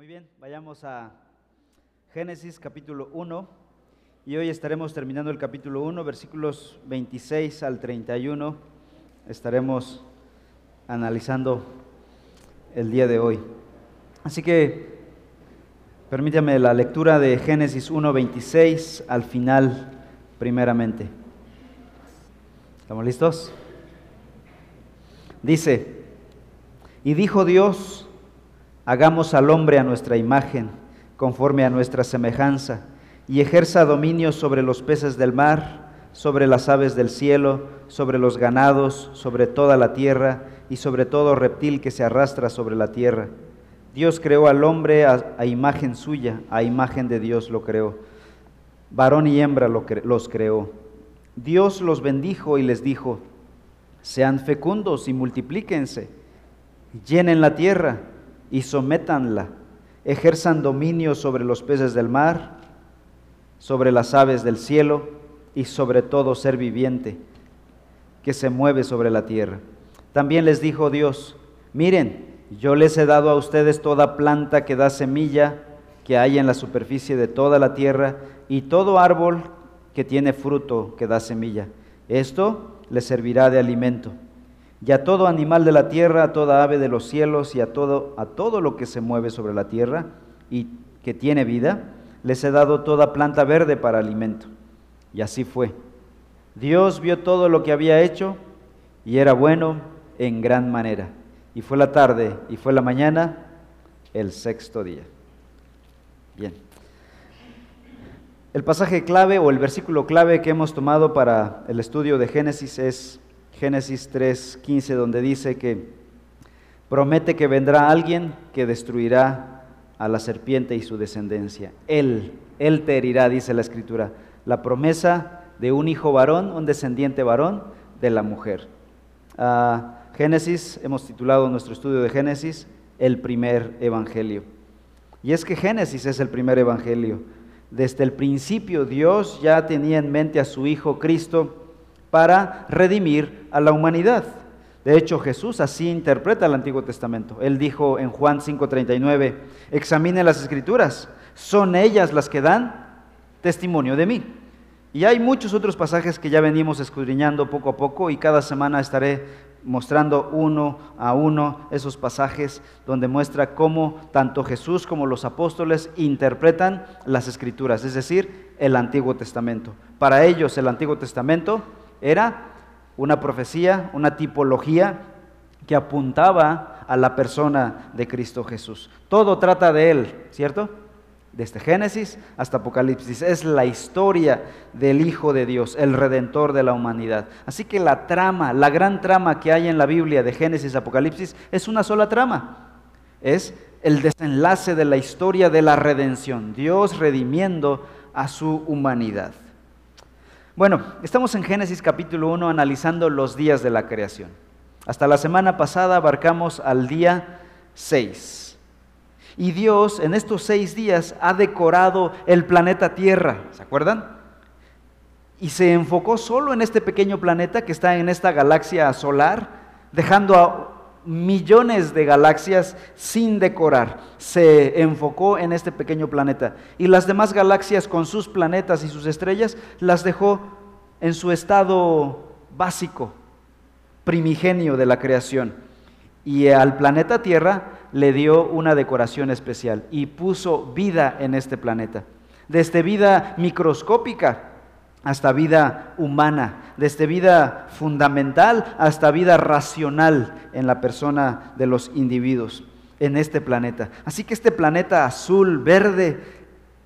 Muy bien, vayamos a Génesis capítulo 1 y hoy estaremos terminando el capítulo 1, versículos 26 al 31. Estaremos analizando el día de hoy. Así que permítame la lectura de Génesis 1, 26 al final primeramente. ¿Estamos listos? Dice, y dijo Dios, Hagamos al hombre a nuestra imagen, conforme a nuestra semejanza, y ejerza dominio sobre los peces del mar, sobre las aves del cielo, sobre los ganados, sobre toda la tierra y sobre todo reptil que se arrastra sobre la tierra. Dios creó al hombre a, imagen suya, a imagen de Dios lo creó. Varón y hembra los creó. Dios los bendijo y les dijo, sean fecundos y multiplíquense, llenen la tierra y sométanla, ejerzan dominio sobre los peces del mar, sobre las aves del cielo y sobre todo ser viviente que se mueve sobre la tierra. También les dijo Dios, miren, yo les he dado a ustedes toda planta que da semilla que hay en la superficie de toda la tierra y todo árbol que tiene fruto que da semilla. Esto les servirá de alimento y a todo animal de la tierra, a toda ave de los cielos y a todo, a todo lo que se mueve sobre la tierra y que tiene vida, les he dado toda planta verde para alimento. Y así fue. Dios vio todo lo que había hecho y era bueno en gran manera. Y fue la tarde y fue la mañana el sexto día. Bien. El pasaje clave o el versículo clave que hemos tomado para el estudio de Génesis es Génesis 3:15, donde dice que promete que vendrá alguien que destruirá a la serpiente y su descendencia. Él, él te herirá, dice la escritura. La promesa de un hijo varón, un descendiente varón de la mujer. Ah, Génesis, hemos titulado nuestro estudio de Génesis, el primer evangelio. Y es que Génesis es el primer evangelio. Desde el principio Dios ya tenía en mente a su Hijo Cristo para redimir a la humanidad. De hecho, Jesús así interpreta el Antiguo Testamento. Él dijo en Juan 5:39, examine las escrituras, son ellas las que dan testimonio de mí. Y hay muchos otros pasajes que ya venimos escudriñando poco a poco y cada semana estaré mostrando uno a uno esos pasajes donde muestra cómo tanto Jesús como los apóstoles interpretan las escrituras, es decir, el Antiguo Testamento. Para ellos el Antiguo Testamento era una profecía, una tipología que apuntaba a la persona de Cristo Jesús. Todo trata de Él, ¿cierto? Desde Génesis hasta Apocalipsis. Es la historia del Hijo de Dios, el Redentor de la humanidad. Así que la trama, la gran trama que hay en la Biblia de Génesis Apocalipsis es una sola trama. Es el desenlace de la historia de la redención. Dios redimiendo a su humanidad. Bueno, estamos en Génesis capítulo 1 analizando los días de la creación. Hasta la semana pasada abarcamos al día 6. Y Dios en estos seis días ha decorado el planeta Tierra, ¿se acuerdan? Y se enfocó solo en este pequeño planeta que está en esta galaxia solar, dejando a millones de galaxias sin decorar. Se enfocó en este pequeño planeta. Y las demás galaxias con sus planetas y sus estrellas las dejó en su estado básico, primigenio de la creación. Y al planeta Tierra le dio una decoración especial y puso vida en este planeta. Desde vida microscópica hasta vida humana, desde vida fundamental hasta vida racional en la persona de los individuos en este planeta. Así que este planeta azul, verde,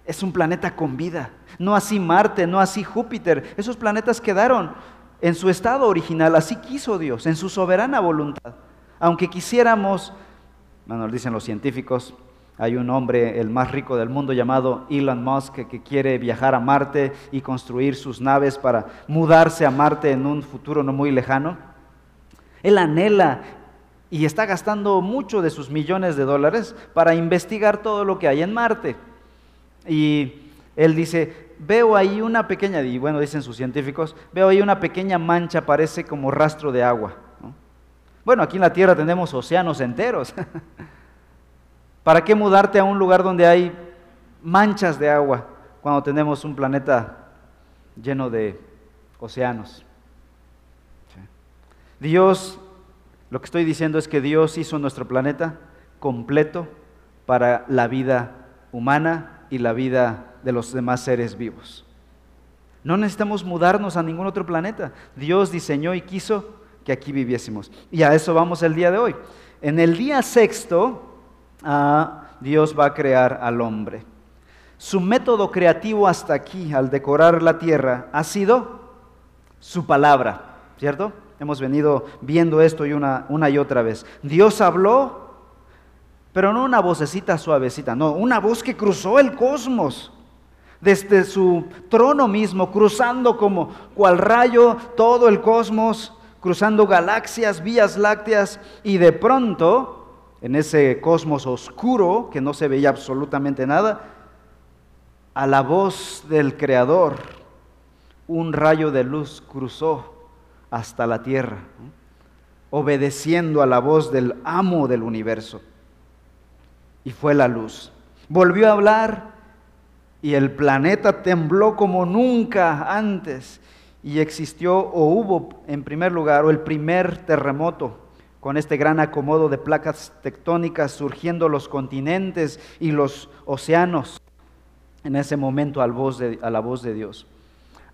es un planeta con vida. No así Marte, no así Júpiter. Esos planetas quedaron en su estado original, así quiso Dios, en su soberana voluntad. Aunque quisiéramos, bueno, dicen los científicos, hay un hombre, el más rico del mundo, llamado Elon Musk, que quiere viajar a Marte y construir sus naves para mudarse a Marte en un futuro no muy lejano. Él anhela y está gastando mucho de sus millones de dólares para investigar todo lo que hay en Marte. Y él dice, veo ahí una pequeña, y bueno, dicen sus científicos, veo ahí una pequeña mancha, parece como rastro de agua. Bueno, aquí en la Tierra tenemos océanos enteros. ¿Para qué mudarte a un lugar donde hay manchas de agua cuando tenemos un planeta lleno de océanos? Dios, lo que estoy diciendo es que Dios hizo nuestro planeta completo para la vida humana y la vida de los demás seres vivos. No necesitamos mudarnos a ningún otro planeta. Dios diseñó y quiso que aquí viviésemos. Y a eso vamos el día de hoy. En el día sexto, Dios va a crear al hombre. Su método creativo hasta aquí, al decorar la tierra, ha sido su palabra, ¿cierto? Hemos venido viendo esto y una, una y otra vez. Dios habló, pero no una vocecita suavecita, no, una voz que cruzó el cosmos desde su trono mismo, cruzando como cual rayo todo el cosmos, cruzando galaxias, vías lácteas, y de pronto, en ese cosmos oscuro que no se veía absolutamente nada, a la voz del Creador, un rayo de luz cruzó hasta la tierra, obedeciendo a la voz del amo del universo. Y fue la luz. Volvió a hablar y el planeta tembló como nunca antes y existió o hubo en primer lugar o el primer terremoto con este gran acomodo de placas tectónicas surgiendo los continentes y los océanos en ese momento a la voz de Dios.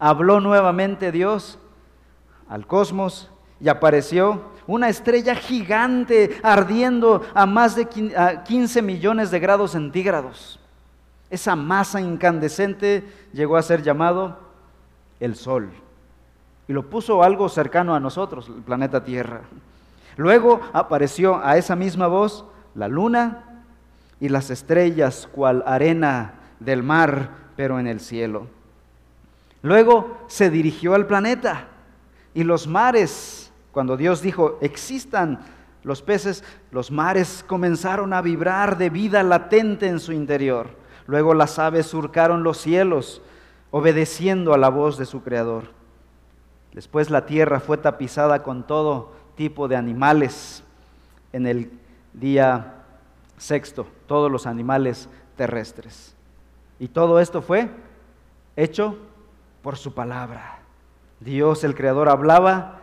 Habló nuevamente Dios al cosmos y apareció una estrella gigante ardiendo a más de 15 millones de grados centígrados. Esa masa incandescente llegó a ser llamado el Sol y lo puso algo cercano a nosotros, el planeta Tierra. Luego apareció a esa misma voz la luna y las estrellas cual arena del mar, pero en el cielo. Luego se dirigió al planeta y los mares, cuando Dios dijo, existan los peces, los mares comenzaron a vibrar de vida latente en su interior. Luego las aves surcaron los cielos, obedeciendo a la voz de su Creador. Después la tierra fue tapizada con todo tipo de animales en el día sexto, todos los animales terrestres. Y todo esto fue hecho por su palabra. Dios el Creador hablaba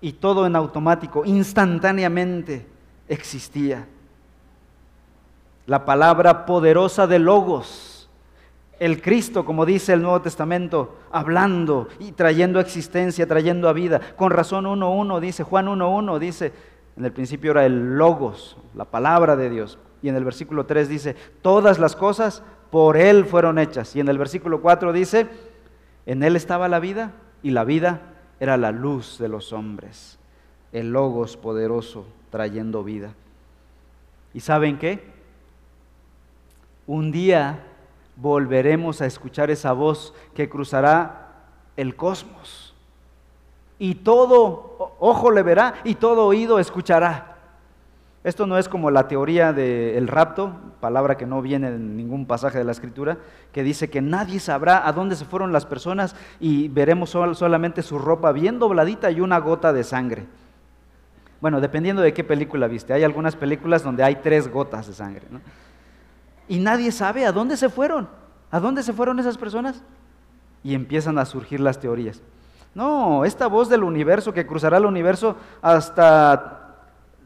y todo en automático, instantáneamente existía. La palabra poderosa de Logos el Cristo, como dice el Nuevo Testamento, hablando y trayendo existencia, trayendo a vida. Con razón 1.1 dice, Juan 1.1 dice, en el principio era el logos, la palabra de Dios. Y en el versículo 3 dice, todas las cosas por Él fueron hechas. Y en el versículo 4 dice, en Él estaba la vida y la vida era la luz de los hombres. El logos poderoso trayendo vida. ¿Y saben qué? Un día volveremos a escuchar esa voz que cruzará el cosmos. Y todo ojo le verá y todo oído escuchará. Esto no es como la teoría del rapto, palabra que no viene en ningún pasaje de la escritura, que dice que nadie sabrá a dónde se fueron las personas y veremos solamente su ropa bien dobladita y una gota de sangre. Bueno, dependiendo de qué película viste. Hay algunas películas donde hay tres gotas de sangre. ¿no? Y nadie sabe a dónde se fueron. ¿A dónde se fueron esas personas? Y empiezan a surgir las teorías. No, esta voz del universo que cruzará el universo hasta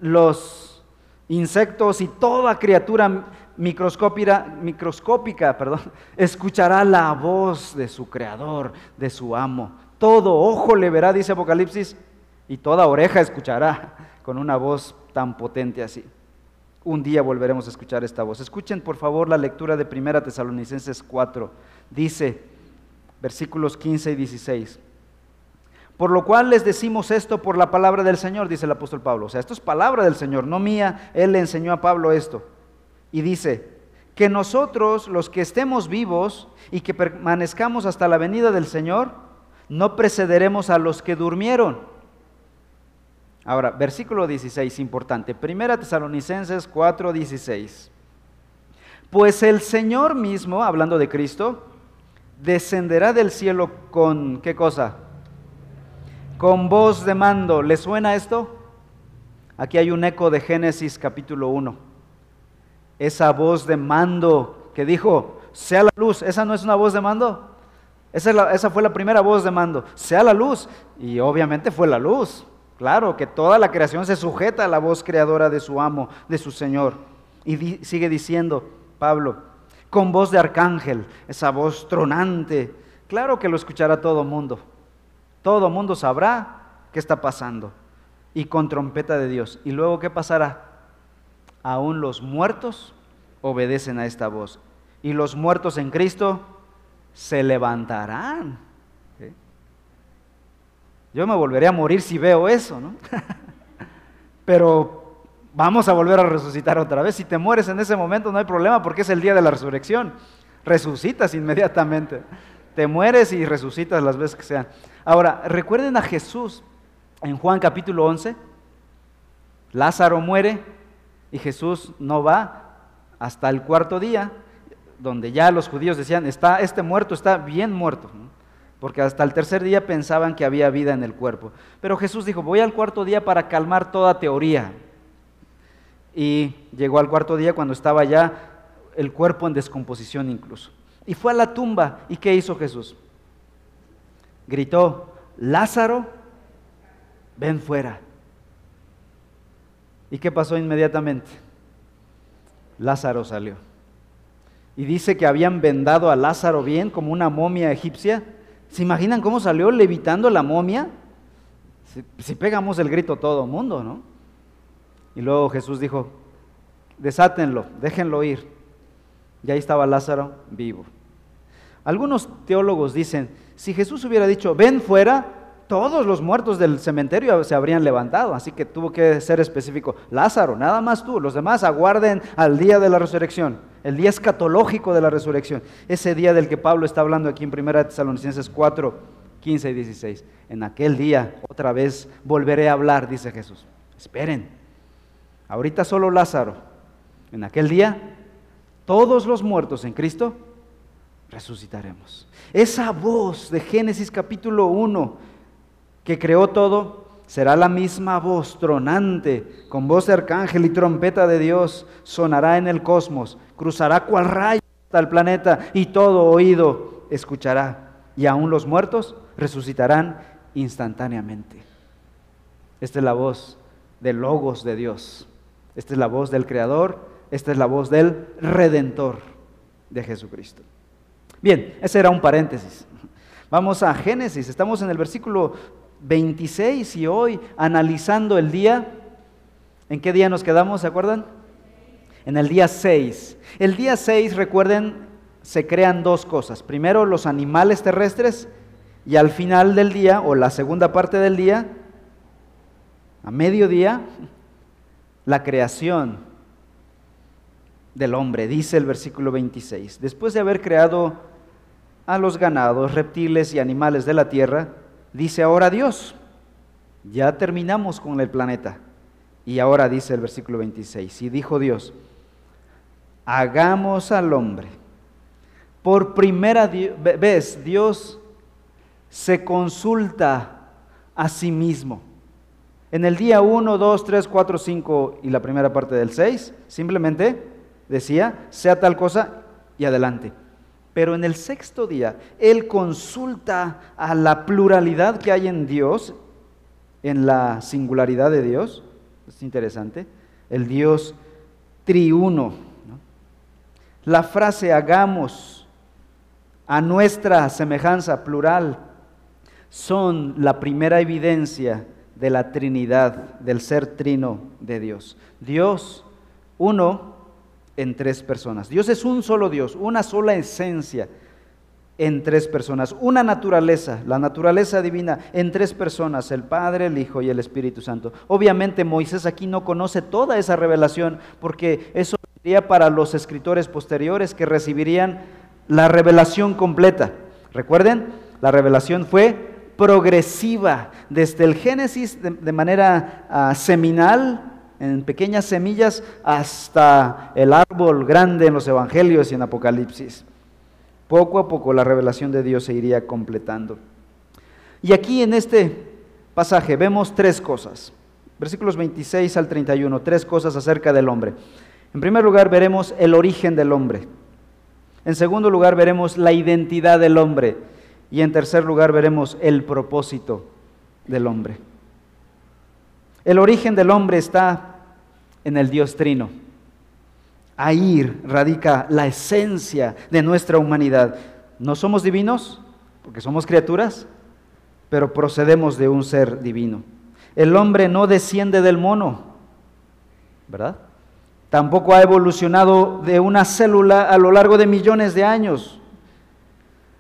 los insectos y toda criatura microscópica, perdón, escuchará la voz de su creador, de su amo. Todo ojo le verá, dice Apocalipsis, y toda oreja escuchará con una voz tan potente así un día volveremos a escuchar esta voz. Escuchen por favor la lectura de 1 Tesalonicenses 4. Dice, versículos 15 y 16. Por lo cual les decimos esto por la palabra del Señor, dice el apóstol Pablo. O sea, esto es palabra del Señor, no mía. Él le enseñó a Pablo esto. Y dice, que nosotros, los que estemos vivos y que permanezcamos hasta la venida del Señor, no precederemos a los que durmieron Ahora, versículo 16, importante. Primera Tesalonicenses 4, 16. Pues el Señor mismo, hablando de Cristo, descenderá del cielo con, ¿qué cosa? Con voz de mando. ¿Le suena esto? Aquí hay un eco de Génesis capítulo 1. esa voz de mando que dijo, sea la luz, ¿esa no es una voz de mando? Esa, esa fue la primera voz de mando, sea la luz. Y obviamente fue la luz. Claro, que toda la creación se sujeta a la voz creadora de su amo, de su Señor. Y sigue diciendo Pablo, con voz de arcángel, esa voz tronante. Claro que lo escuchará todo mundo. Todo mundo sabrá qué está pasando. Y con trompeta de Dios. ¿Y luego qué pasará? Aún los muertos obedecen a esta voz. Y los muertos en Cristo se levantarán. Yo me volveré a morir si veo eso, ¿no? Pero vamos a volver a resucitar otra vez. Si te mueres en ese momento no hay problema porque es el día de la resurrección. Resucitas inmediatamente. Te mueres y resucitas las veces que sean. Ahora, recuerden a Jesús en Juan capítulo 11. Lázaro muere y Jesús no va hasta el cuarto día, donde ya los judíos decían, está, este muerto está bien muerto porque hasta el tercer día pensaban que había vida en el cuerpo. Pero Jesús dijo, voy al cuarto día para calmar toda teoría. Y llegó al cuarto día cuando estaba ya el cuerpo en descomposición incluso. Y fue a la tumba. ¿Y qué hizo Jesús? Gritó, Lázaro, ven fuera. ¿Y qué pasó inmediatamente? Lázaro salió. Y dice que habían vendado a Lázaro bien como una momia egipcia ¿Se imaginan cómo salió levitando la momia? Si, pegamos el grito todo mundo, ¿no? Y luego Jesús dijo, desátenlo, déjenlo ir. Y ahí estaba Lázaro vivo. Algunos teólogos dicen, si Jesús hubiera dicho, ven fuera, todos los muertos del cementerio se habrían levantado, así que tuvo que ser específico. Lázaro, nada más tú, los demás aguarden al día de la resurrección el día escatológico de la resurrección, ese día del que Pablo está hablando aquí en 1 Tesalonicenses 4, 15 y 16. En aquel día otra vez volveré a hablar, dice Jesús. Esperen, ahorita solo Lázaro. En aquel día todos los muertos en Cristo resucitaremos. Esa voz de Génesis capítulo 1 que creó todo, Será la misma voz tronante, con voz de arcángel y trompeta de Dios, sonará en el cosmos, cruzará cual rayo hasta el planeta y todo oído escuchará. Y aún los muertos resucitarán instantáneamente. Esta es la voz del Logos de Dios. Esta es la voz del Creador. Esta es la voz del Redentor de Jesucristo. Bien, ese era un paréntesis. Vamos a Génesis. Estamos en el versículo 26 y hoy analizando el día. ¿En qué día nos quedamos? ¿Se acuerdan? En el día 6. El día 6, recuerden, se crean dos cosas. Primero los animales terrestres y al final del día o la segunda parte del día, a mediodía, la creación del hombre, dice el versículo 26. Después de haber creado a los ganados, reptiles y animales de la tierra, dice ahora Dios, ya terminamos con el planeta. Y ahora dice el versículo 26, y dijo Dios, hagamos al hombre. Por primera vez Dios se consulta a sí mismo. En el día 1, 2, 3, 4, 5 y la primera parte del 6, simplemente decía, sea tal cosa y adelante. Pero en el sexto día, Él consulta a la pluralidad que hay en Dios, en la singularidad de Dios. Es interesante. El Dios triuno. La frase hagamos a nuestra semejanza plural son la primera evidencia de la Trinidad, del ser trino de Dios. Dios, uno, en tres personas. Dios es un solo Dios, una sola esencia en tres personas, una naturaleza, la naturaleza divina en tres personas, el Padre, el Hijo y el Espíritu Santo. Obviamente Moisés aquí no conoce toda esa revelación porque eso sería para los escritores posteriores que recibirían la revelación completa. Recuerden, la revelación fue progresiva desde el Génesis de, manera ah, seminal en pequeñas semillas hasta el árbol grande en los evangelios y en Apocalipsis. Poco a poco la revelación de Dios se iría completando. Y aquí en este pasaje vemos tres cosas. Versículos 26 al 31, tres cosas acerca del hombre. En primer lugar, veremos el origen del hombre. En segundo lugar, veremos la identidad del hombre. Y en tercer lugar, veremos el propósito del hombre. El origen del hombre está en el Dios Trino. Ahí radica la esencia de nuestra humanidad. No somos divinos, porque somos criaturas, pero procedemos de un ser divino. El hombre no desciende del mono, ¿verdad? Tampoco ha evolucionado de una célula a lo largo de millones de años.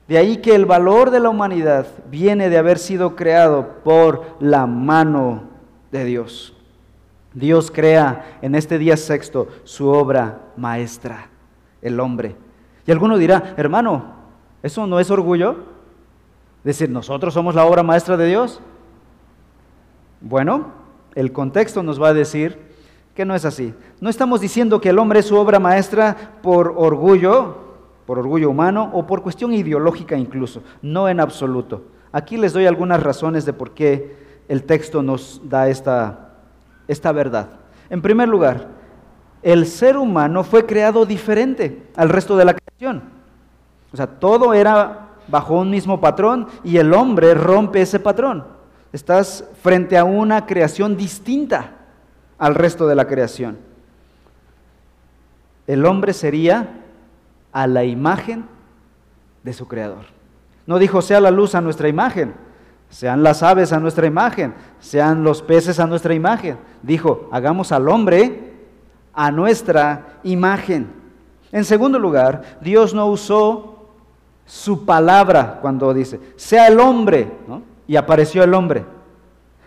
De ahí que el valor de la humanidad viene de haber sido creado por la mano de Dios. Dios crea en este día sexto su obra maestra, el hombre. Y alguno dirá, hermano, ¿eso no es orgullo? Decir, nosotros somos la obra maestra de Dios. Bueno, el contexto nos va a decir que no es así. No estamos diciendo que el hombre es su obra maestra por orgullo, por orgullo humano o por cuestión ideológica incluso, no en absoluto. Aquí les doy algunas razones de por qué el texto nos da esta, esta verdad. En primer lugar, el ser humano fue creado diferente al resto de la creación. O sea, todo era bajo un mismo patrón y el hombre rompe ese patrón. Estás frente a una creación distinta al resto de la creación. El hombre sería a la imagen de su creador. No dijo sea la luz a nuestra imagen, sean las aves a nuestra imagen, sean los peces a nuestra imagen. Dijo, hagamos al hombre a nuestra imagen. En segundo lugar, Dios no usó su palabra cuando dice, sea el hombre, y apareció el hombre.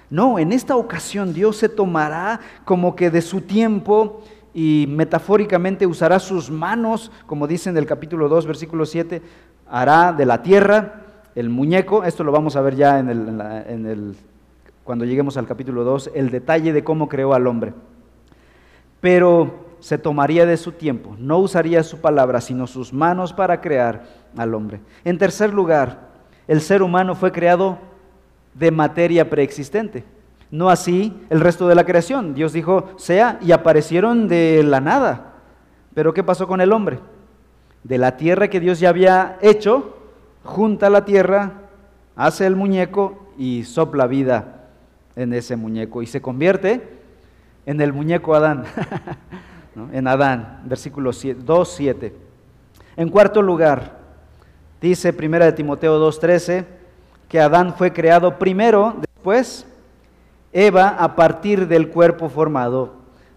No, en esta ocasión Dios se tomará como que de su tiempo y metafóricamente usará sus manos, como dice en el capítulo 2, versículo 7, hará de la tierra el muñeco, esto lo vamos a ver ya en el, cuando lleguemos al capítulo 2, el detalle de cómo creó al hombre. Pero se tomaría de su tiempo, no usaría su palabra, sino sus manos para crear al hombre. En tercer lugar, el ser humano fue creado de materia preexistente. No así el resto de la creación. Dios dijo, sea, y aparecieron de la nada. Pero ¿qué pasó con el hombre? De la tierra que Dios ya había hecho, junta la tierra, hace el muñeco y sopla vida en ese muñeco y se convierte en el muñeco Adán, en Adán, versículo 2, 7. En cuarto lugar, dice 1 de Timoteo 2.13, que Adán fue creado primero, después Eva a partir del cuerpo formado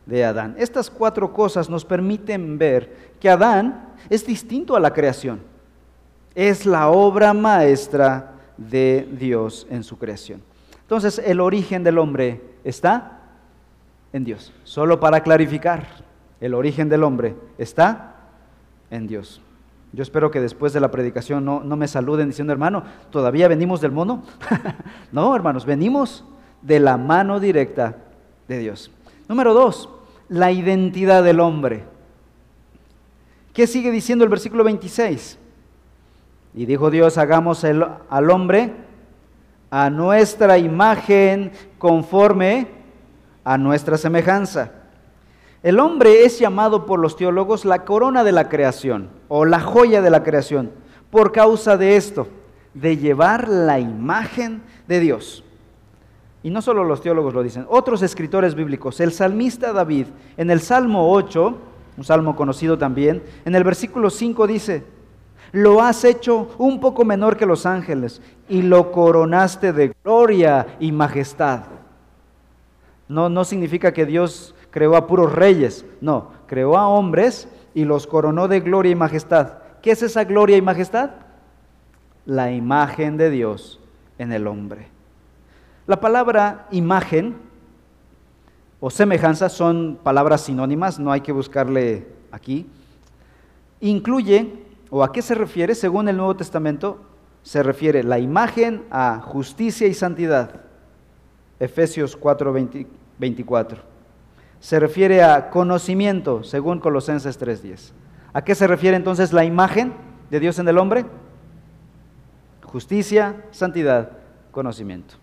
de Adán. Estas cuatro cosas nos permiten ver que Adán es distinto a la creación es la obra maestra de Dios en su creación. Entonces, el origen del hombre está en Dios. Solo para clarificar, el origen del hombre está en Dios. Yo espero que después de la predicación no, me saluden diciendo, hermano, ¿todavía venimos del mono? no, hermanos, venimos de la mano directa de Dios. Número dos, la identidad del hombre. ¿Qué sigue diciendo el versículo 26? Y dijo Dios, hagamos al hombre a nuestra imagen conforme a nuestra semejanza. El hombre es llamado por los teólogos la corona de la creación o la joya de la creación por causa de esto, de llevar la imagen de Dios. Y no solo los teólogos lo dicen, otros escritores bíblicos, el salmista David, en el Salmo 8, un salmo conocido también, en el versículo 5 dice, lo has hecho un poco menor que los ángeles y lo coronaste de gloria y majestad. No, no significa que Dios creó a puros reyes, no, creó a hombres y los coronó de gloria y majestad. ¿Qué es esa gloria y majestad? La imagen de Dios en el hombre. La palabra imagen o semejanza son palabras sinónimas, no hay que buscarle aquí. Incluye ¿O a qué se refiere? Según el Nuevo Testamento, se refiere la imagen a justicia y santidad. Efesios 4, 24. Se refiere a conocimiento, según Colosenses 3.10. ¿A qué se refiere entonces la imagen de Dios en el hombre? Justicia, santidad, conocimiento.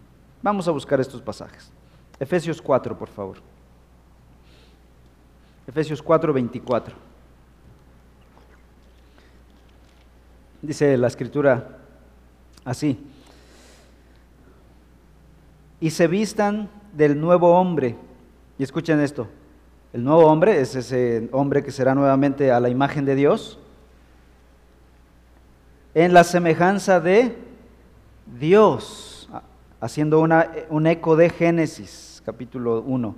Vamos a buscar estos pasajes. Efesios 4, por favor. Efesios 4, 24. Dice la escritura así. Y se vistan del nuevo hombre. Y escuchen esto. El nuevo hombre es ese hombre que será nuevamente a la imagen de Dios. En la semejanza de Dios. Haciendo una, un eco de Génesis, capítulo 1.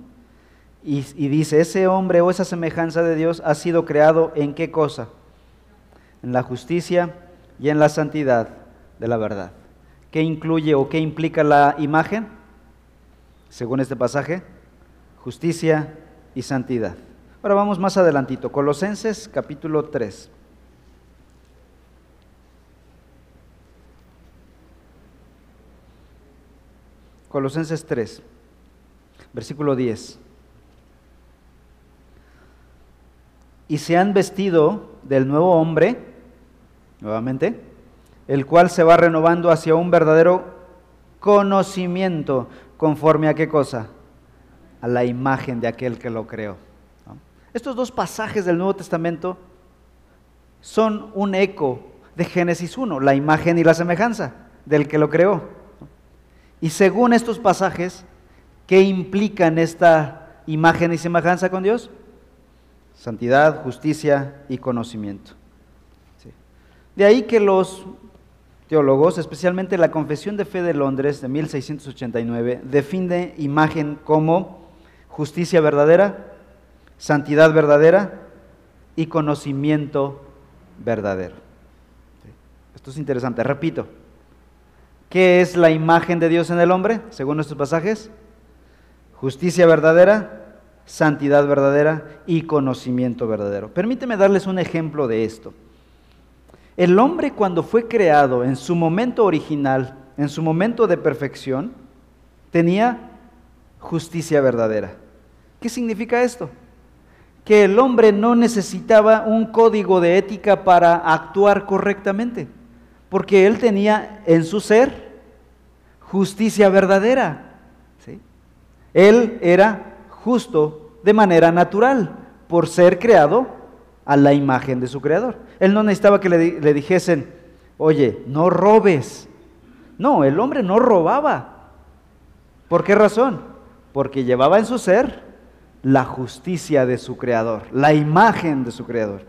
Y, y dice, ese hombre o esa semejanza de Dios ha sido creado en qué cosa? En la justicia y en la santidad de la verdad. ¿Qué incluye o qué implica la imagen? Según este pasaje, justicia y santidad. Ahora vamos más adelantito, Colosenses capítulo 3. Colosenses 3, versículo 10. Y se han vestido del nuevo hombre, nuevamente, el cual se va renovando hacia un verdadero conocimiento conforme a qué cosa? A la imagen de aquel que lo creó. Estos dos pasajes del Nuevo Testamento son un eco de Génesis 1, la imagen y la semejanza del que lo creó. Y según estos pasajes, ¿qué implican esta imagen y semejanza con Dios? Santidad, justicia y conocimiento. De ahí que los teólogos, especialmente la Confesión de Fe de Londres de 1689, define imagen como justicia verdadera, santidad verdadera y conocimiento verdadero. Esto es interesante, repito. ¿Qué es la imagen de Dios en el hombre, según nuestros pasajes? Justicia verdadera, santidad verdadera y conocimiento verdadero. Permíteme darles un ejemplo de esto. El hombre cuando fue creado en su momento original, en su momento de perfección, tenía justicia verdadera. ¿Qué significa esto? Que el hombre no necesitaba un código de ética para actuar correctamente, porque él tenía en su ser justicia verdadera. Él era justo de manera natural por ser creado a la imagen de su creador. Él no necesitaba que le, dijesen, oye, no robes. No, el hombre no robaba. ¿Por qué razón? Porque llevaba en su ser la justicia de su creador, la imagen de su creador.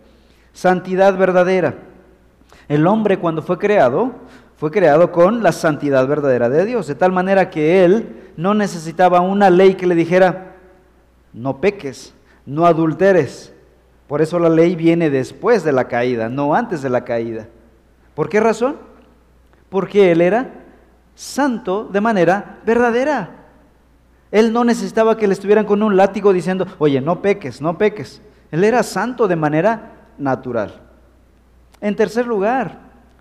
Santidad verdadera. El hombre cuando fue creado, fue creado con la santidad verdadera de Dios, de tal manera que él no necesitaba una ley que le dijera, no peques, no adulteres, por eso la ley viene después de la caída, no antes de la caída. ¿Por qué razón? Porque Él era santo de manera verdadera. Él no necesitaba que le estuvieran con un látigo diciendo, oye, no peques, no peques. Él era santo de manera natural. En tercer lugar,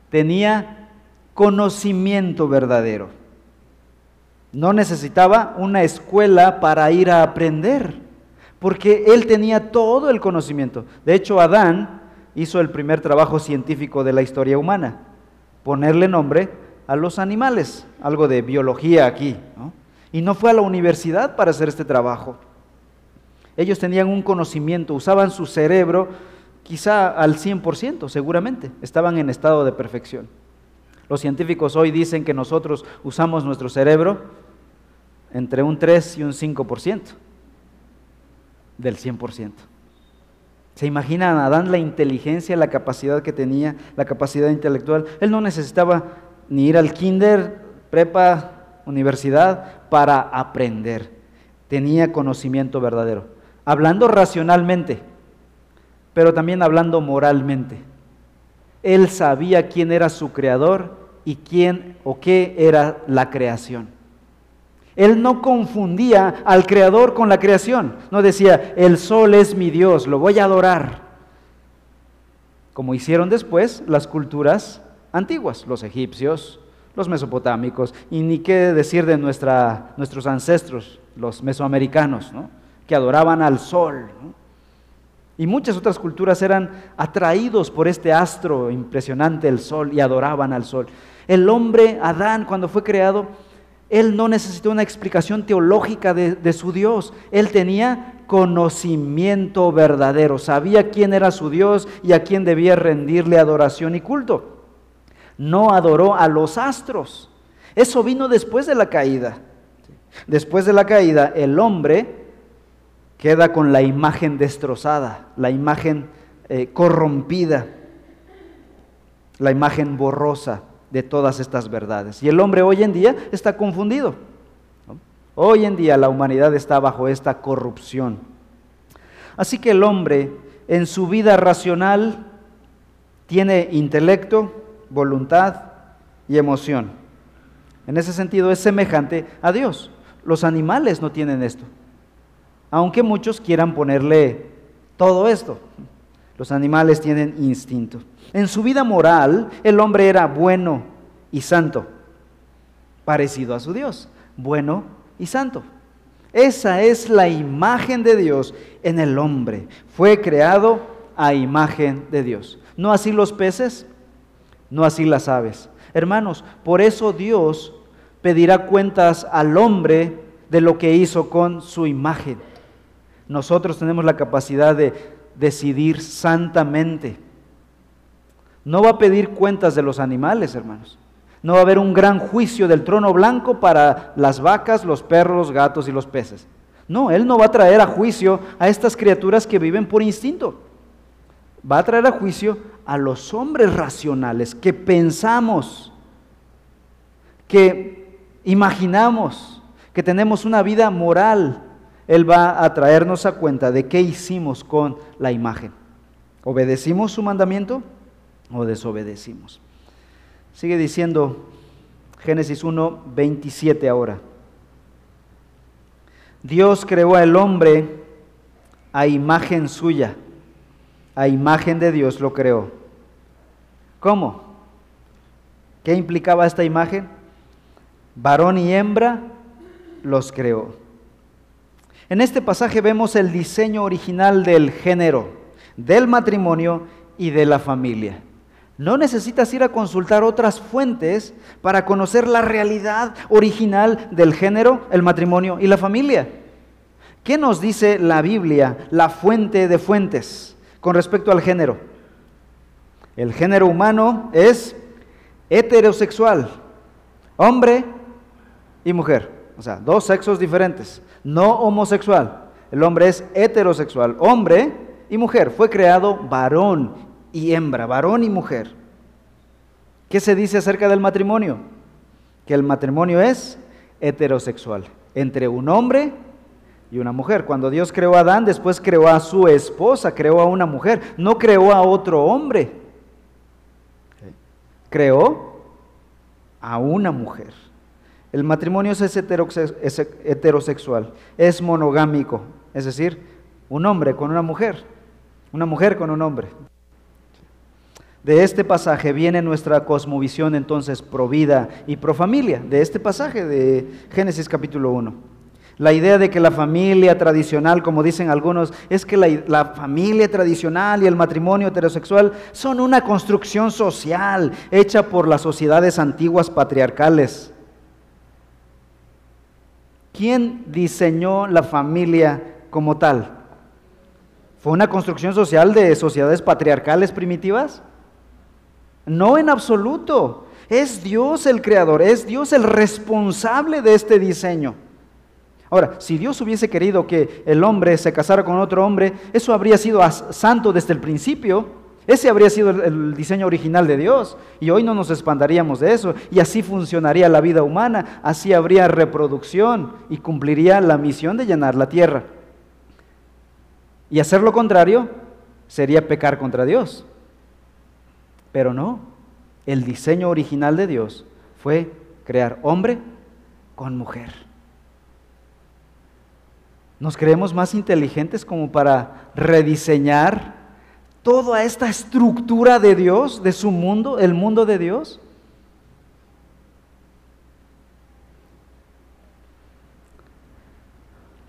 tenía conocimiento verdadero. No necesitaba una escuela para ir a aprender porque él tenía todo el conocimiento. De hecho, Adán hizo el primer trabajo científico de la historia humana, ponerle nombre a los animales, algo de biología aquí. Y no fue a la universidad para hacer este trabajo. Ellos tenían un conocimiento, usaban su cerebro quizá al 100%, seguramente, estaban en estado de perfección. Los científicos hoy dicen que nosotros usamos nuestro cerebro entre un 3 y un 5% del 100%. ¿Se imaginan a Adán la inteligencia, la capacidad que tenía, la capacidad intelectual? Él no necesitaba ni ir al kinder, prepa, universidad para aprender. Tenía conocimiento verdadero. Hablando racionalmente, pero también hablando moralmente. Él sabía quién era su creador y quién o qué era la creación. Él no confundía al creador con la creación. No decía, el sol es mi Dios, lo voy a adorar. Como hicieron después las culturas antiguas, los egipcios, los mesopotámicos, y ni qué decir de nuestra, nuestros ancestros, los mesoamericanos, que adoraban al sol. Y muchas otras culturas eran atraídos por este astro impresionante, el sol, y adoraban al sol. El hombre, Adán, cuando fue creado, Él no necesitó una explicación teológica de, su Dios. Él tenía conocimiento verdadero. Sabía quién era su Dios y a quién debía rendirle adoración y culto. No adoró a los astros. Eso vino después de la caída. Después de la caída, el hombre queda con la imagen destrozada, la imagen eh, corrompida, la imagen borrosa de todas estas verdades. Y el hombre hoy en día está confundido. Hoy en día la humanidad está bajo esta corrupción. Así que el hombre en su vida racional tiene intelecto, voluntad y emoción. En ese sentido es semejante a Dios. Los animales no tienen esto aunque muchos quieran ponerle todo esto. Los animales tienen instinto. En su vida moral, el hombre era bueno y santo, parecido a su Dios, bueno y santo. Esa es la imagen de Dios en el hombre. Fue creado a imagen de Dios. No así los peces, no así las aves. Hermanos, por eso Dios pedirá cuentas al hombre de lo que hizo con su imagen. Nosotros tenemos la capacidad de decidir santamente. No va a pedir cuentas de los animales, hermanos. No va a haber un gran juicio del trono blanco para las vacas, los perros, los gatos y los peces. No, Él no va a traer a juicio a estas criaturas que viven por instinto. Va a traer a juicio a los hombres racionales que pensamos, que imaginamos, que tenemos una vida moral, él va a traernos a cuenta de qué hicimos con la imagen. ¿Obedecimos su mandamiento o desobedecimos? Sigue diciendo Génesis 1, 27 ahora. Dios creó al hombre a imagen suya, a imagen de Dios lo creó. ¿Cómo? ¿Qué implicaba esta imagen? Varón y hembra los creó. En este pasaje vemos el diseño original del género, del matrimonio y de la familia. No necesitas ir a consultar otras fuentes para conocer la realidad original del género, el matrimonio y la familia. ¿Qué nos dice la Biblia, la fuente de fuentes, con respecto al género? El género humano es heterosexual, hombre y mujer, o sea, dos sexos diferentes no homosexual. El hombre es heterosexual, hombre y mujer. Fue creado varón y hembra, varón y mujer. ¿Qué se dice acerca del matrimonio? Que el matrimonio es heterosexual, entre un hombre y una mujer. Cuando Dios creó a Adán, después creó a su esposa, creó a una mujer, no creó a otro hombre. Creó a una mujer. El matrimonio es heterosexual, es monogámico, es decir, un hombre con una mujer, una mujer con un hombre. De este pasaje viene nuestra cosmovisión entonces pro vida y pro familia, de este pasaje de Génesis capítulo 1. La idea de que la familia tradicional, como dicen algunos, es que la, la, familia tradicional y el matrimonio heterosexual son una construcción social hecha por las sociedades antiguas patriarcales ¿Quién diseñó la familia como tal? ¿Fue una construcción social de sociedades patriarcales primitivas? No en absoluto. Es Dios el creador, es Dios el responsable de este diseño. Ahora, si Dios hubiese querido que el hombre se casara con otro hombre, eso habría sido santo desde el principio. Ese habría sido el, diseño original de Dios. Y hoy no nos espantaríamos de eso. Y así funcionaría la vida humana. Así habría reproducción y cumpliría la misión de llenar la tierra. Y hacer lo contrario sería pecar contra Dios. Pero no. El diseño original de Dios fue crear hombre con mujer. Nos creemos más inteligentes como para rediseñar toda esta estructura de Dios, de su mundo, el mundo de Dios?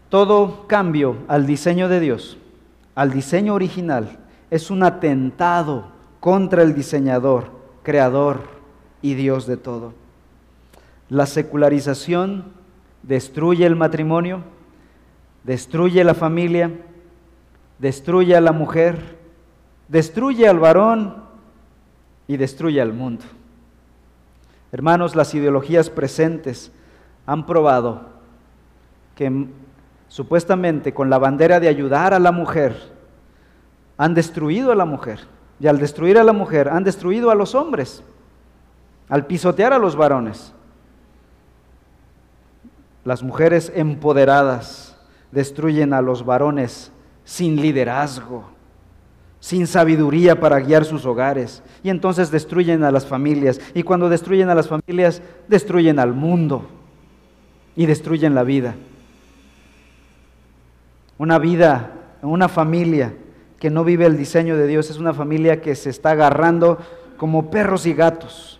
Todo cambio al diseño de Dios, al diseño original, es un atentado contra el diseñador, creador y Dios de todo. La secularización destruye el matrimonio, destruye la familia, destruye a la mujer, destruye al varón y destruye al mundo. Hermanos, las ideologías presentes han probado que supuestamente con la bandera de ayudar a la mujer, han destruido a la mujer. Y al destruir a la mujer, han destruido a los hombres, al pisotear a los varones. Las mujeres empoderadas destruyen a los varones sin liderazgo, sin sabiduría para guiar sus hogares. Y entonces destruyen a las familias. Y cuando destruyen a las familias, destruyen al mundo y destruyen la vida. Una vida, una familia que no vive el diseño de Dios es una familia que se está agarrando como perros y gatos.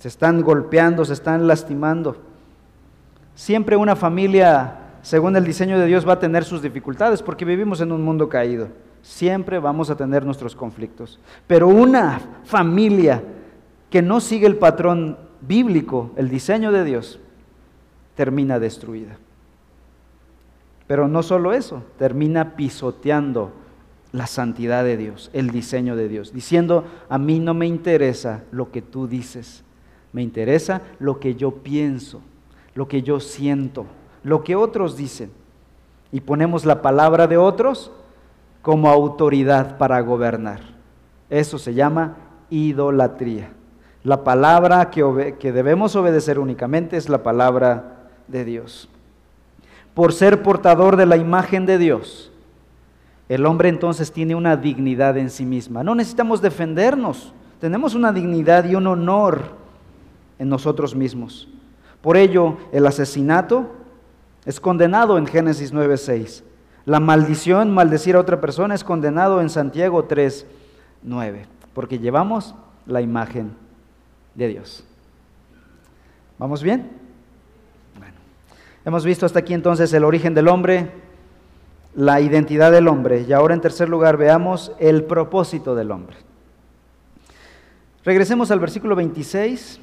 Se están golpeando, se están lastimando. Siempre una familia, según el diseño de Dios, va a tener sus dificultades porque vivimos en un mundo caído. Siempre vamos a tener nuestros conflictos. Pero una familia que no sigue el patrón bíblico, el diseño de Dios, termina destruida. Pero no solo eso, termina pisoteando la santidad de Dios, el diseño de Dios, diciendo, a mí no me interesa lo que tú dices, me interesa lo que yo pienso lo que yo siento, lo que otros dicen. Y ponemos la palabra de otros como autoridad para gobernar. Eso se llama idolatría. La palabra que, que, debemos obedecer únicamente es la palabra de Dios. Por ser portador de la imagen de Dios, el hombre entonces tiene una dignidad en sí misma. No necesitamos defendernos, tenemos una dignidad y un honor en nosotros mismos. Por ello, el asesinato es condenado en Génesis 9:6. La maldición, maldecir a otra persona, es condenado en Santiago 3:9, porque llevamos la imagen de Dios. ¿Vamos bien? Hemos visto hasta aquí entonces el origen del hombre, la identidad del hombre, y ahora en tercer lugar veamos el propósito del hombre. Regresemos al versículo 26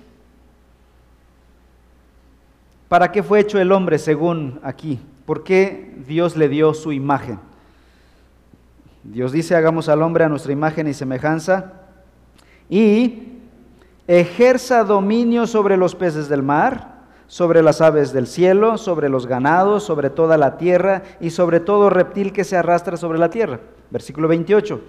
¿Para qué fue hecho el hombre según aquí? ¿Por qué Dios le dio su imagen? Dios dice, hagamos al hombre a nuestra imagen y semejanza y ejerza dominio sobre los peces del mar, sobre las aves del cielo, sobre los ganados, sobre toda la tierra y sobre todo reptil que se arrastra sobre la tierra. Versículo 28.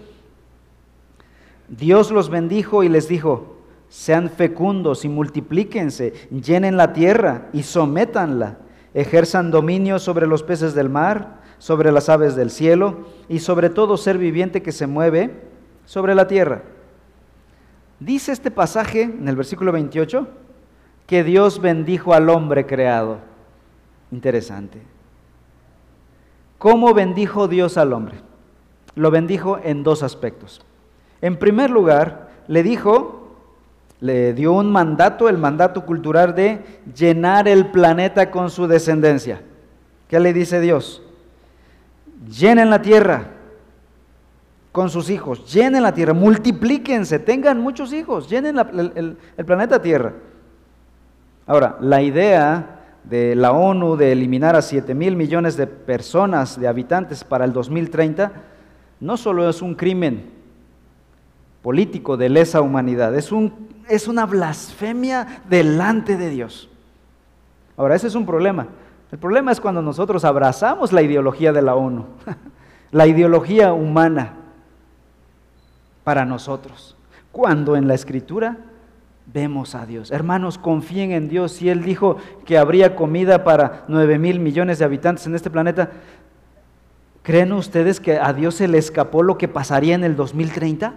Dios los bendijo y les dijo, sean fecundos y multiplíquense, llenen la tierra y sométanla, ejerzan dominio sobre los peces del mar, sobre las aves del cielo y sobre todo ser viviente que se mueve sobre la tierra. Dice este pasaje en el versículo 28 que Dios bendijo al hombre creado. Interesante. ¿Cómo bendijo Dios al hombre? Lo bendijo en dos aspectos. En primer lugar, le dijo le dio un mandato, el mandato cultural de llenar el planeta con su descendencia. ¿Qué le dice Dios? Llenen la tierra con sus hijos, llenen la tierra, multiplíquense, tengan muchos hijos, llenen el, el planeta Tierra. Ahora, la idea de la ONU de eliminar a 7 mil millones de personas, de habitantes para el 2030, no solo es un crimen político de lesa humanidad, es un es una blasfemia delante de Dios. Ahora, ese es un problema. El problema es cuando nosotros abrazamos la ideología de la ONU, la ideología humana para nosotros. Cuando en la escritura vemos a Dios. Hermanos, confíen en Dios. Si Él dijo que habría comida para nueve mil millones de habitantes en este planeta, ¿creen ustedes que a Dios se le escapó lo que pasaría en el 2030?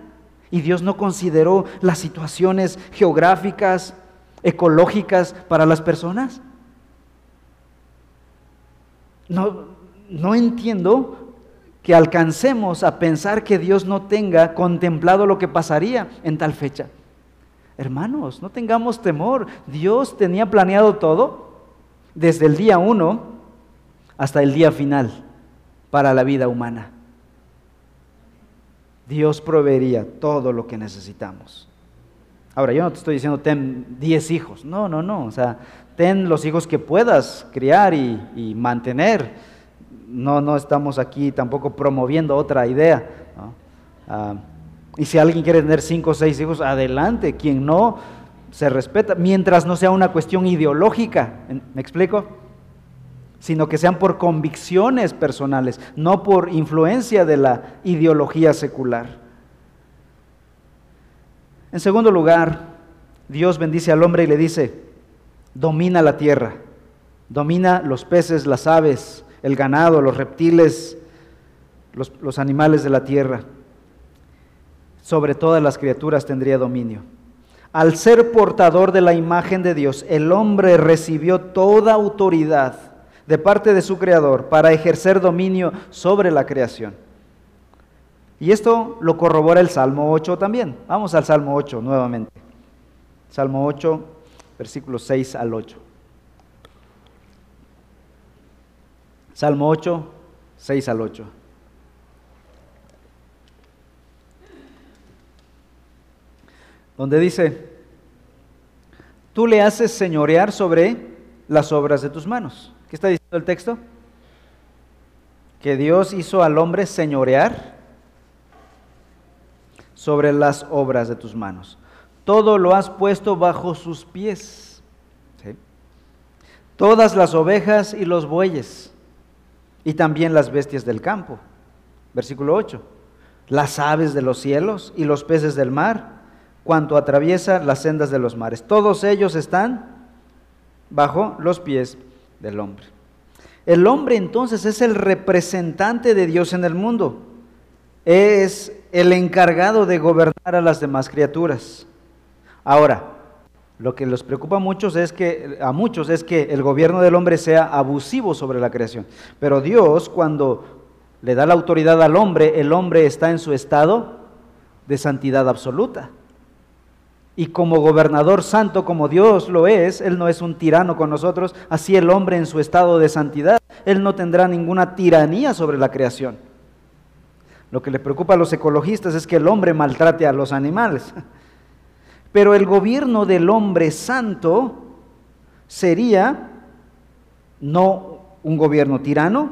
Y Dios no consideró las situaciones geográficas, ecológicas para las personas. No, no entiendo que alcancemos a pensar que Dios no tenga contemplado lo que pasaría en tal fecha. Hermanos, no tengamos temor. Dios tenía planeado todo desde el día uno hasta el día final para la vida humana. Dios proveería todo lo que necesitamos. Ahora, yo no te estoy diciendo ten 10 hijos, no, no, no, o sea, ten los hijos que puedas criar y, mantener. No, no estamos aquí tampoco promoviendo otra idea. Ah, y si alguien quiere tener cinco o seis hijos, adelante. Quien no, se respeta, mientras no sea una cuestión ideológica. ¿Me explico? Sino que sean por convicciones personales, no por influencia de la ideología secular. En segundo lugar, Dios bendice al hombre y le dice, domina la tierra, domina los peces, las aves, el ganado, los reptiles, los, animales de la tierra. Sobre todas las criaturas tendría dominio. Al ser portador de la imagen de Dios, el hombre recibió toda autoridad de parte de su Creador para ejercer dominio sobre la creación. Y esto lo corrobora el Salmo 8 también. Vamos al Salmo 8 nuevamente. Salmo 8, versículos 6 al 8. Salmo 8, 6 al 8. Donde dice, tú le haces señorear sobre las obras de tus manos. ¿Qué está diciendo el texto? Que Dios hizo al hombre señorear sobre las obras de tus manos. Todo lo has puesto bajo sus pies. Todas las ovejas y los bueyes, y también las bestias del campo. Versículo 8. Las aves de los cielos y los peces del mar, cuanto atraviesa las sendas de los mares. Todos ellos están bajo los pies del hombre. El hombre entonces es el representante de Dios en el mundo es el encargado de gobernar a las demás criaturas. Ahora, lo que los preocupa a muchos es que a muchos es que el gobierno del hombre sea abusivo sobre la creación. Pero Dios cuando le da la autoridad al hombre, el hombre está en su estado de santidad absoluta. Y como gobernador santo como Dios lo es, Él no es un tirano con nosotros, así el hombre en su estado de santidad, Él no tendrá ninguna tiranía sobre la creación. Lo que le preocupa a los ecologistas es que el hombre maltrate a los animales. Pero el gobierno del hombre santo sería no un gobierno tirano,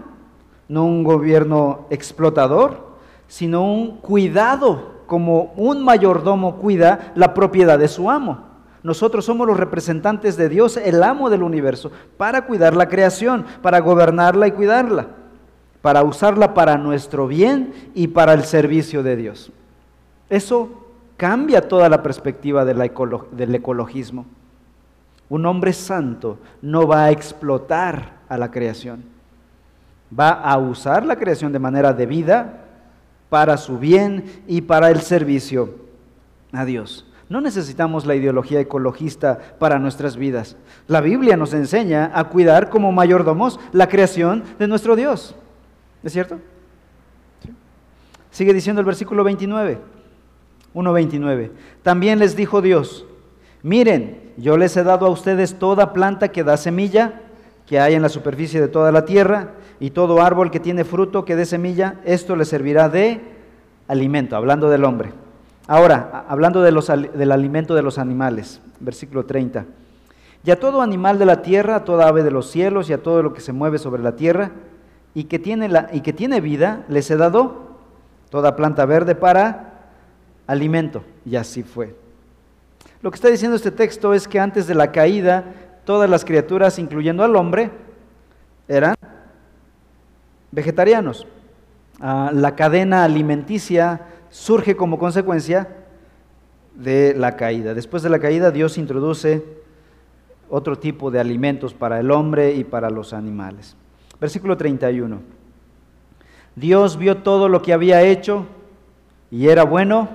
no un gobierno explotador, sino un cuidado, como un mayordomo cuida la propiedad de su amo. Nosotros somos los representantes de Dios, el amo del universo, para cuidar la creación, para gobernarla y cuidarla para usarla para nuestro bien y para el servicio de Dios. Eso cambia toda la perspectiva del ecologismo. Un hombre santo no va a explotar a la creación, va a usar la creación de manera debida para su bien y para el servicio a Dios. No necesitamos la ideología ecologista para nuestras vidas. La Biblia nos enseña a cuidar como mayordomos la creación de nuestro Dios. ¿Es cierto? Sigue diciendo el versículo 29, 1.29. También les dijo Dios, miren, yo les he dado a ustedes toda planta que da semilla, que hay en la superficie de toda la tierra, y todo árbol que tiene fruto que dé semilla, esto les servirá de alimento, hablando del hombre. Ahora, hablando de los, del alimento de los animales, versículo 30. Y a todo animal de la tierra, a toda ave de los cielos y a todo lo que se mueve sobre la tierra, y que tiene, la, y que tiene vida, les he dado toda planta verde para alimento. Y así fue. Lo que está diciendo este texto es que antes de la caída, todas las criaturas, incluyendo al hombre, eran vegetarianos. Ah, la cadena alimenticia surge como consecuencia de la caída. Después de la caída, Dios introduce otro tipo de alimentos para el hombre y para los animales. Versículo 31. Dios vio todo lo que había hecho y era bueno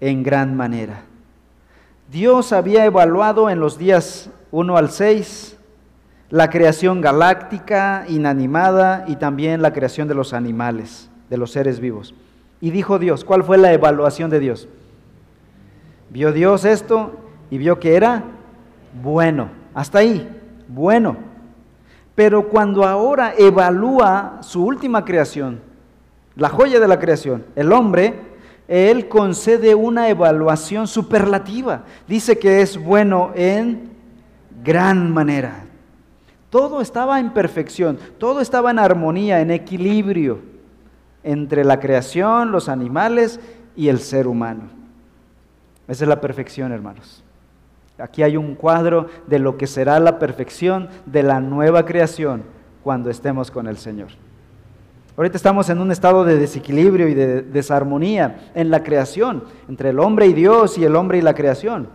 en gran manera. Dios había evaluado en los días 1 al 6 la creación galáctica, inanimada y también la creación de los animales, de los seres vivos. Y dijo Dios, ¿cuál fue la evaluación de Dios? Vio Dios esto y vio que era bueno. Hasta ahí, bueno. Pero cuando ahora evalúa su última creación, la joya de la creación, el hombre, Él concede una evaluación superlativa. Dice que es bueno en gran manera. Todo estaba en perfección, todo estaba en armonía, en equilibrio entre la creación, los animales y el ser humano. Esa es la perfección, hermanos. Aquí hay un cuadro de lo que será la perfección de la nueva creación cuando estemos con el Señor. Ahorita estamos en un estado de desequilibrio y de desarmonía en la creación, entre el hombre y Dios y el hombre y la creación.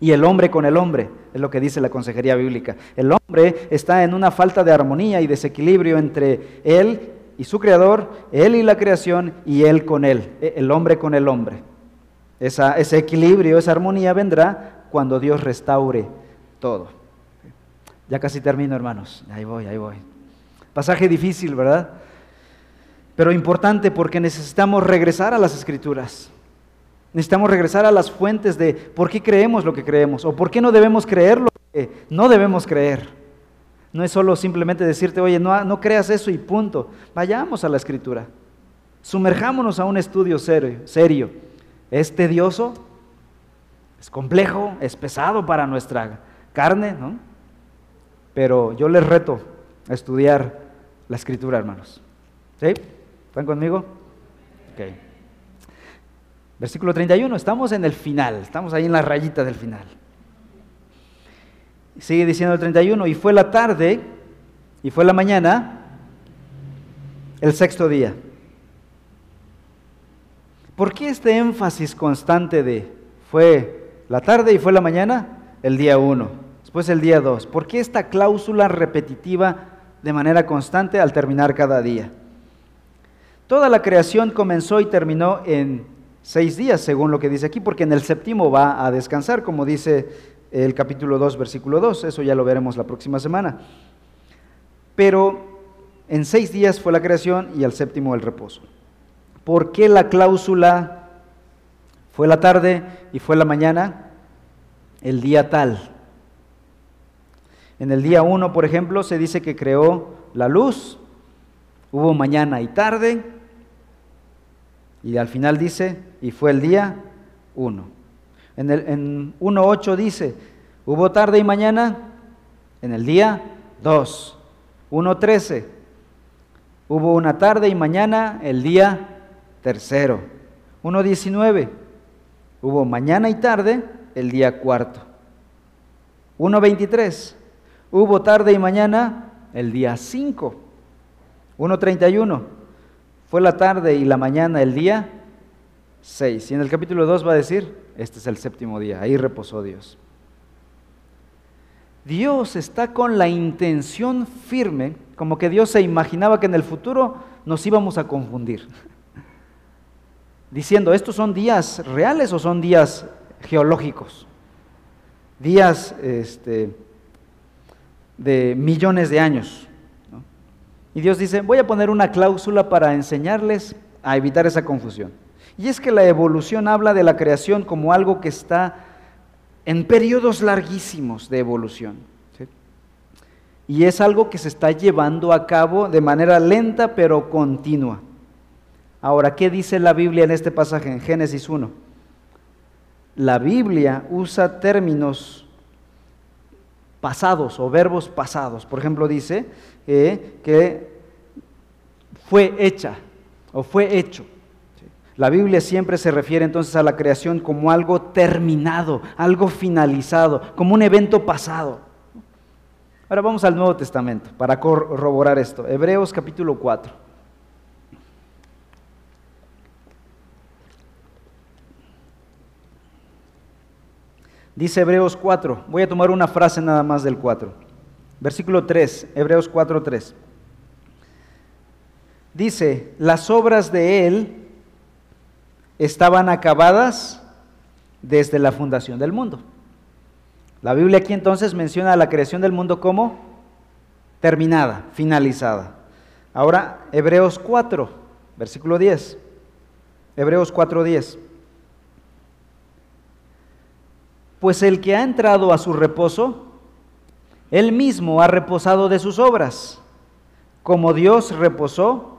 Y el hombre con el hombre, es lo que dice la consejería bíblica. El hombre está en una falta de armonía y desequilibrio entre él y su creador, él y la creación y él con él, e, el hombre con el hombre. ese equilibrio, esa armonía vendrá cuando Dios restaure todo. Ya casi termino, hermanos. Ahí voy, ahí voy. Pasaje difícil, ¿verdad? Pero importante porque necesitamos regresar a las escrituras. Necesitamos regresar a las fuentes de por qué creemos lo que creemos o por qué no debemos creer lo que no debemos creer. No es solo simplemente decirte, oye, no, no creas eso y punto. Vayamos a la escritura. Sumerjámonos a un estudio serio, serio. ¿Es tedioso? ¿Es complejo? ¿Es pesado para nuestra carne? ¿no? Pero yo les reto a estudiar la escritura, hermanos. ¿Sí? ¿Están conmigo? Ok. Versículo 31, estamos en el final, estamos ahí en la rayita del final. Sigue diciendo el 31, y fue la tarde, y fue la mañana, el sexto día. ¿Por qué este énfasis constante de fue la tarde y fue la mañana? El día 1, después el día 2. ¿Por qué esta cláusula repetitiva de manera constante al terminar cada día? Toda la creación comenzó y terminó en seis días, según lo que dice aquí, porque en el séptimo va a descansar, como dice el capítulo 2, versículo 2. Eso ya lo veremos la próxima semana. Pero en seis días fue la creación y al séptimo el reposo. ¿Por qué la cláusula fue la tarde y fue la mañana? El día tal. En el día 1, por ejemplo, se dice que creó la luz, hubo mañana y tarde, y al final dice, y fue el día 1. En, en 1.8 dice, hubo tarde y mañana en el día 2. 1.13, hubo una tarde y mañana el día tercero. 1.19, hubo mañana y tarde el día cuarto. 1.23, hubo tarde y mañana el día 5. 1.31, fue la tarde y la mañana el día 6. Y en el capítulo 2 va a decir, este es el séptimo día, ahí reposó Dios. Dios está con la intención firme, como que Dios se imaginaba que en el futuro nos íbamos a confundir. Diciendo, ¿estos son días reales o son días geológicos? Días este, de millones de años. Y Dios dice, voy a poner una cláusula para enseñarles a evitar esa confusión. Y es que la evolución habla de la creación como algo que está en periodos larguísimos de evolución. Y es algo que se está llevando a cabo de manera lenta pero continua. Ahora, ¿qué dice la Biblia en este pasaje, en Génesis 1? La Biblia usa términos pasados o verbos pasados. Por ejemplo, dice eh, que fue hecha o fue hecho. La Biblia siempre se refiere entonces a la creación como algo terminado, algo finalizado, como un evento pasado. Ahora vamos al Nuevo Testamento para corroborar esto. Hebreos capítulo 4. Dice Hebreos 4, voy a tomar una frase nada más del 4. Versículo 3, Hebreos 4, 3. Dice, las obras de Él estaban acabadas desde la fundación del mundo. La Biblia aquí entonces menciona la creación del mundo como terminada, finalizada. Ahora, Hebreos 4, versículo 10. Hebreos 4, 10. Pues el que ha entrado a su reposo, él mismo ha reposado de sus obras, como Dios reposó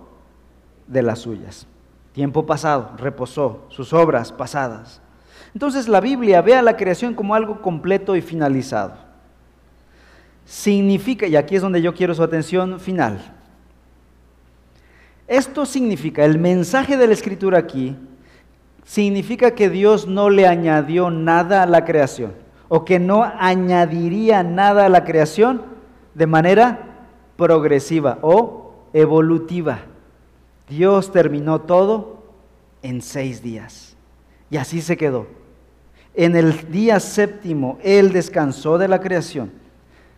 de las suyas. tiempo pasado, reposó, sus obras pasadas. Entonces la Biblia ve a la creación como algo completo y finalizado. Significa, y aquí es donde yo quiero su atención final, esto significa, el mensaje de la escritura aquí, significa que Dios no le añadió nada a la creación, o que no añadiría nada a la creación de manera progresiva o evolutiva. Dios terminó todo en seis días. Y así se quedó. En el día séptimo, Él descansó de la creación.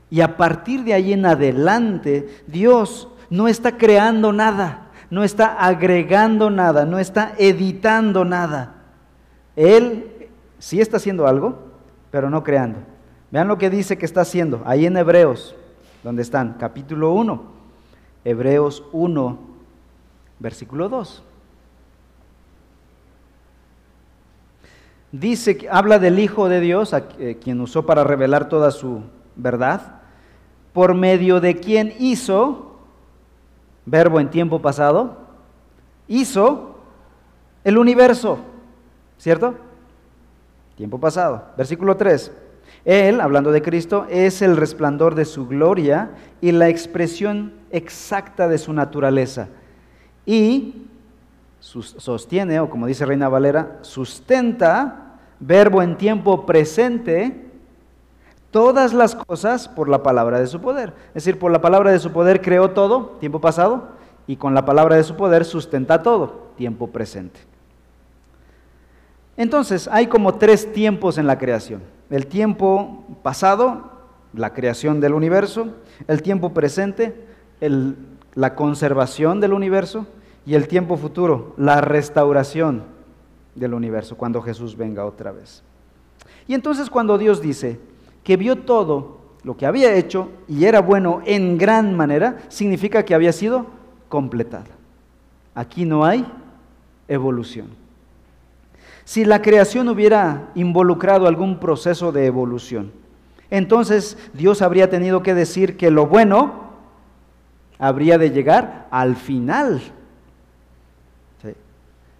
Y a partir de ahí en adelante, Dios no está creando nada, no está agregando nada, no está editando nada. Él sí está haciendo algo, pero no creando. Vean lo que dice que está haciendo ahí en Hebreos, donde están, capítulo 1, Hebreos 1, versículo 2. Dice habla del Hijo de Dios, a eh, quien usó para revelar toda su verdad, por medio de quien hizo, verbo en tiempo pasado, hizo el universo, ¿cierto? Tiempo pasado. Versículo 3. Él, hablando de Cristo, es el resplandor de su gloria y la expresión exacta de su naturaleza y sostiene, o como dice Reina Valera, sustenta, verbo en tiempo presente, todas las cosas por la palabra de su poder. Es decir, por la palabra de su poder creó todo, tiempo pasado, y con la palabra de su poder sustenta todo, tiempo presente. Entonces, hay como tres tiempos en la creación. El tiempo pasado, la creación del universo, el tiempo presente, la conservación del universo, y el tiempo futuro, la restauración del universo, cuando Jesús venga otra vez. Y entonces cuando Dios dice que vio todo lo que había hecho y era bueno en gran manera, significa que había sido completada. Aquí no hay evolución. Si la creación hubiera involucrado algún proceso de evolución, entonces Dios habría tenido que decir que lo bueno habría de llegar al final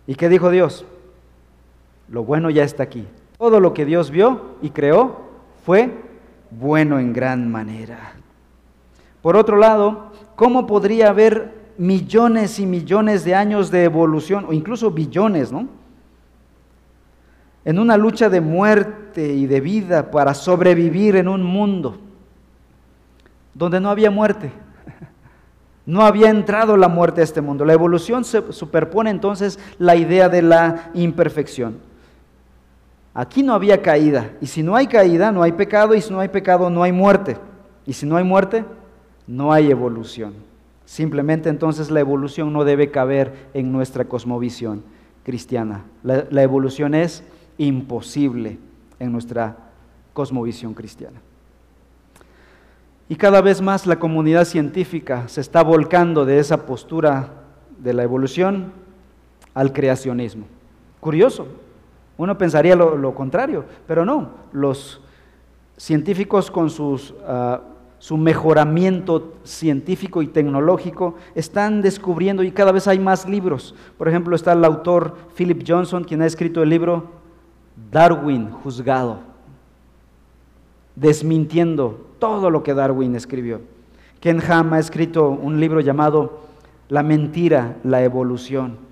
¿Y qué dijo Dios? Lo bueno ya está aquí. Todo lo que Dios vio y creó fue bueno en gran manera. Por otro lado, ¿cómo podría haber millones y millones de años de evolución, o incluso billones, ¿no? En una lucha de muerte y de vida para sobrevivir en un mundo donde no había muerte. No había entrado la muerte a este mundo. La evolución se superpone entonces la idea de la imperfección. Aquí no había caída. Y si no hay caída, no hay pecado. Y si no hay pecado, no hay muerte. Y si no hay muerte, no hay evolución. Simplemente entonces la evolución no debe caber en nuestra cosmovisión cristiana. La, evolución es imposible en nuestra cosmovisión cristiana. Y cada vez más la comunidad científica se está volcando de esa postura de la evolución al creacionismo. Curioso, uno pensaría lo, contrario, pero no, los científicos con sus, ah, su mejoramiento científico y tecnológico están descubriendo y cada vez hay más libros. Por ejemplo, está el autor Philip Johnson, quien ha escrito el libro Darwin, juzgado, desmintiendo todo lo que Darwin escribió. Ken Ham ha escrito un libro llamado La mentira, la evolución.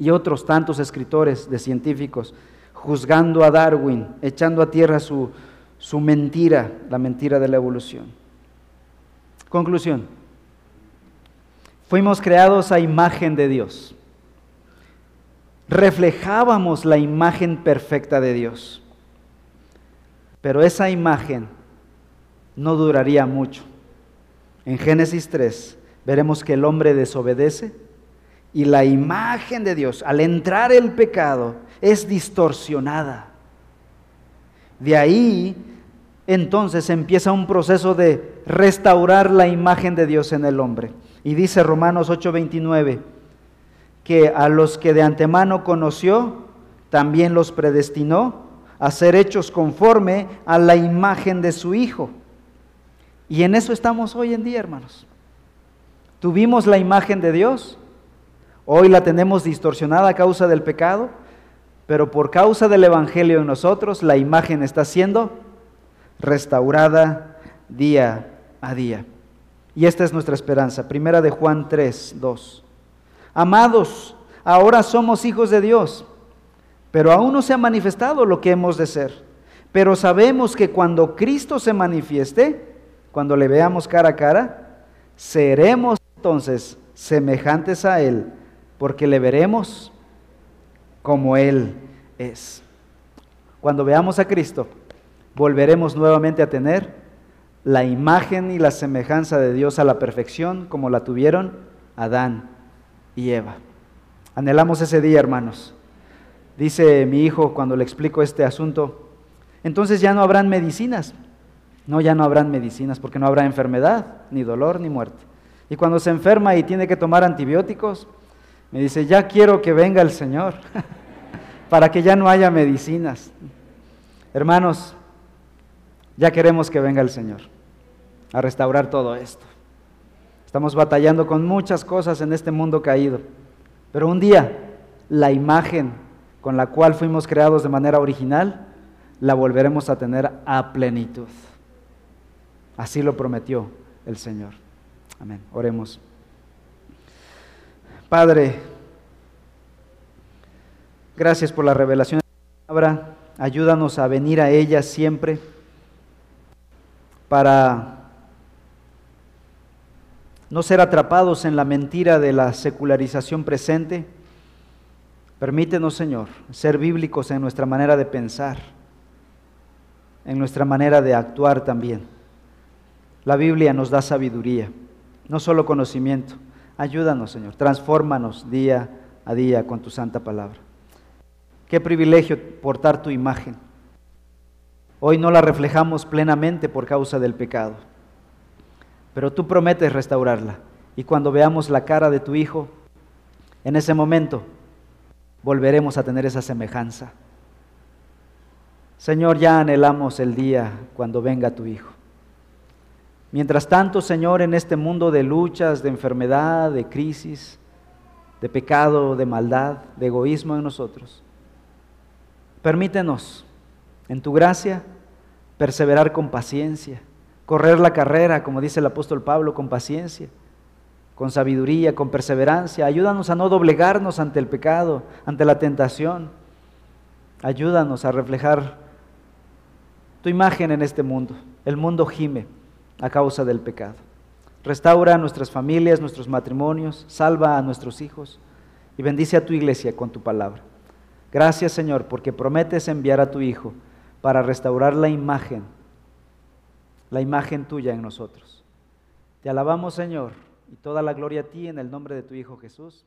Y otros tantos escritores de científicos juzgando a Darwin, echando a tierra su, su mentira, la mentira de la evolución. Conclusión. Fuimos creados a imagen de Dios. Reflejábamos la imagen perfecta de Dios. Pero esa imagen no duraría mucho. En Génesis 3 veremos que el hombre desobedece y la imagen de Dios, al entrar el pecado, es distorsionada. De ahí entonces empieza un proceso de restaurar la imagen de Dios en el hombre. Y dice Romanos 8:29 que a los que de antemano conoció, también los predestinó a ser hechos conforme a la imagen de su Hijo y en eso estamos hoy en día, hermanos. Tuvimos la imagen de Dios, Hoy la tenemos distorsionada a causa del pecado, pero por causa del Evangelio en nosotros, la imagen está siendo restaurada día a día. Y esta es nuestra esperanza. Primera de Juan 3, 2. Amados, ahora somos hijos de Dios, pero aún no se ha manifestado lo que hemos de ser. Pero sabemos que cuando Cristo se manifieste, cuando le veamos cara a cara, seremos entonces semejantes a Él, porque le veremos como Él es. Cuando veamos a Cristo, volveremos nuevamente a tener la imagen y la semejanza de Dios a la perfección como la tuvieron Adán y Eva. Anhelamos ese día, hermanos. Dice mi hijo cuando le explico este asunto, entonces ya no habrán medicinas. No, ya no habrán medicinas porque no habrá enfermedad, ni dolor, ni muerte. Y cuando se enferma y tiene que tomar antibióticos, me dice, ya quiero que venga el Señor para que ya no haya medicinas. Hermanos, ya queremos que venga el Señor a restaurar todo esto. Estamos batallando con muchas cosas en este mundo caído, pero un día la imagen con la cual fuimos creados de manera original la volveremos a tener a plenitud. Así lo prometió el Señor. Amén. Oremos. Padre, gracias por la revelación de la palabra. Ayúdanos a venir a ella siempre para no ser atrapados en la mentira de la secularización presente. Permítenos, Señor, ser bíblicos en nuestra manera de pensar en nuestra manera de actuar también. La Biblia nos da sabiduría, no solo conocimiento. Ayúdanos, Señor, transfórmanos día a día con tu santa palabra. Qué privilegio portar tu imagen. Hoy no la reflejamos plenamente por causa del pecado, pero tú prometes restaurarla. Y cuando veamos la cara de tu Hijo, en ese momento volveremos a tener esa semejanza. Señor, ya anhelamos el día cuando venga tu Hijo. Mientras tanto, Señor, en este mundo de luchas, de enfermedad, de crisis, de pecado, de maldad, de egoísmo en nosotros, permítenos, en tu gracia, perseverar con paciencia, correr la carrera, como dice el apóstol Pablo, con paciencia, con sabiduría, con perseverancia. Ayúdanos a no doblegarnos ante el pecado, ante la tentación. Ayúdanos a reflejar tu imagen en este mundo. El mundo gime a causa del pecado. Restaura nuestras familias, nuestros matrimonios, salva a nuestros hijos y bendice a tu iglesia con tu palabra. Gracias Señor porque prometes enviar a tu Hijo para restaurar la imagen, la imagen tuya en nosotros. Te alabamos Señor y toda la gloria a ti en el nombre de tu Hijo Jesús.